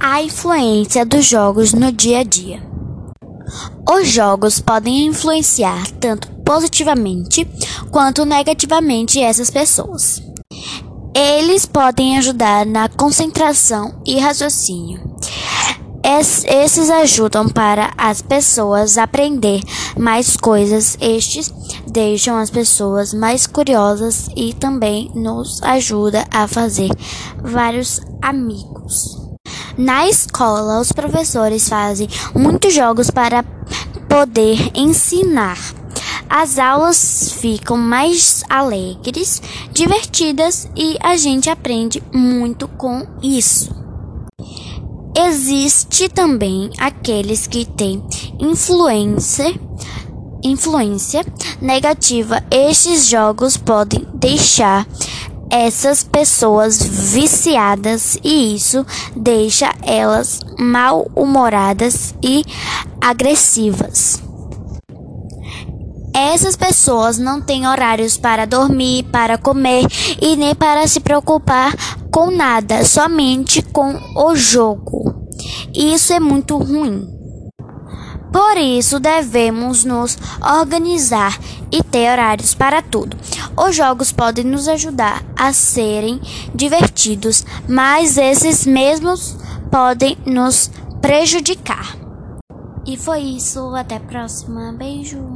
A influência dos jogos no dia a dia. Os jogos podem influenciar tanto positivamente quanto negativamente essas pessoas. Eles podem ajudar na concentração e raciocínio. esses ajudam para as pessoas aprender mais coisas. Estes deixam as pessoas mais curiosas e também nos ajuda a fazer vários amigos. Na escola, os professores fazem muitos jogos para poder ensinar. As aulas ficam mais alegres, divertidas e a gente aprende muito com isso. Existe também aqueles que têm influência influência negativa. Estes jogos podem deixar essas pessoas viciadas e isso deixa elas mal-humoradas e agressivas. Essas pessoas não têm horários para dormir, para comer e nem para se preocupar com nada, somente com o jogo. Isso é muito ruim. Por isso devemos nos organizar e ter horários para tudo. Os jogos podem nos ajudar a serem divertidos, mas esses mesmos podem nos prejudicar. E foi isso, até a próxima. Beijo.